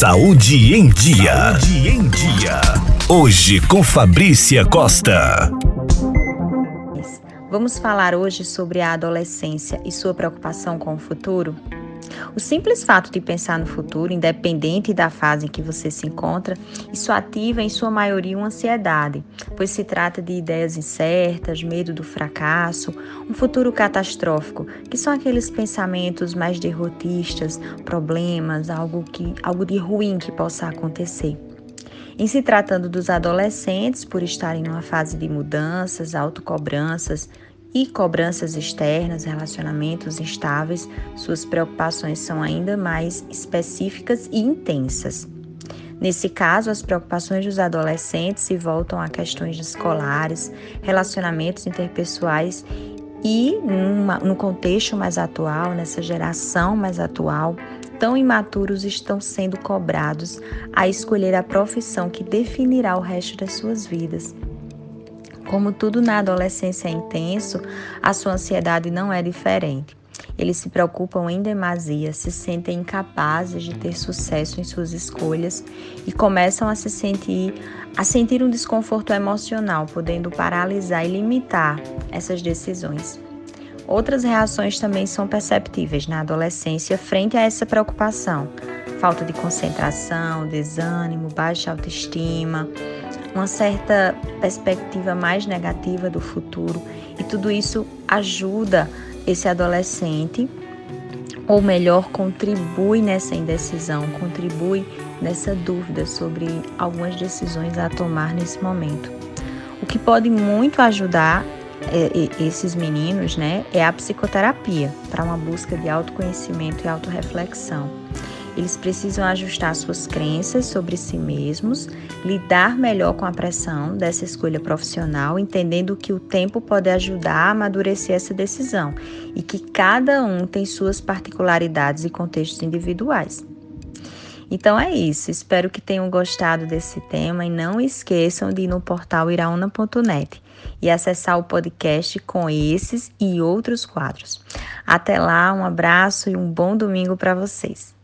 Saúde em Dia. Saúde em Dia. Hoje com Fabrícia Costa. Vamos falar hoje sobre a adolescência e sua preocupação com o futuro? O simples fato de pensar no futuro, independente da fase em que você se encontra, isso ativa em sua maioria uma ansiedade, pois se trata de ideias incertas, medo do fracasso, um futuro catastrófico, que são aqueles pensamentos mais derrotistas, problemas, algo que algo de ruim que possa acontecer. Em se tratando dos adolescentes, por estarem numa fase de mudanças, autocobranças, e cobranças externas, relacionamentos instáveis, suas preocupações são ainda mais específicas e intensas. Nesse caso, as preocupações dos adolescentes se voltam a questões escolares, relacionamentos interpessoais e, numa, no contexto mais atual, nessa geração mais atual, tão imaturos estão sendo cobrados a escolher a profissão que definirá o resto das suas vidas. Como tudo na adolescência é intenso, a sua ansiedade não é diferente. Eles se preocupam em demasia, se sentem incapazes de ter sucesso em suas escolhas e começam a se sentir a sentir um desconforto emocional, podendo paralisar e limitar essas decisões. Outras reações também são perceptíveis na adolescência frente a essa preocupação: falta de concentração, desânimo, baixa autoestima, uma certa perspectiva mais negativa do futuro, e tudo isso ajuda esse adolescente, ou melhor, contribui nessa indecisão, contribui nessa dúvida sobre algumas decisões a tomar nesse momento. O que pode muito ajudar é, esses meninos, né, é a psicoterapia para uma busca de autoconhecimento e autorreflexão. Eles precisam ajustar suas crenças sobre si mesmos, lidar melhor com a pressão dessa escolha profissional, entendendo que o tempo pode ajudar a amadurecer essa decisão e que cada um tem suas particularidades e contextos individuais. Então é isso, espero que tenham gostado desse tema e não esqueçam de ir no portal iraúna.net e acessar o podcast com esses e outros quadros. Até lá, um abraço e um bom domingo para vocês.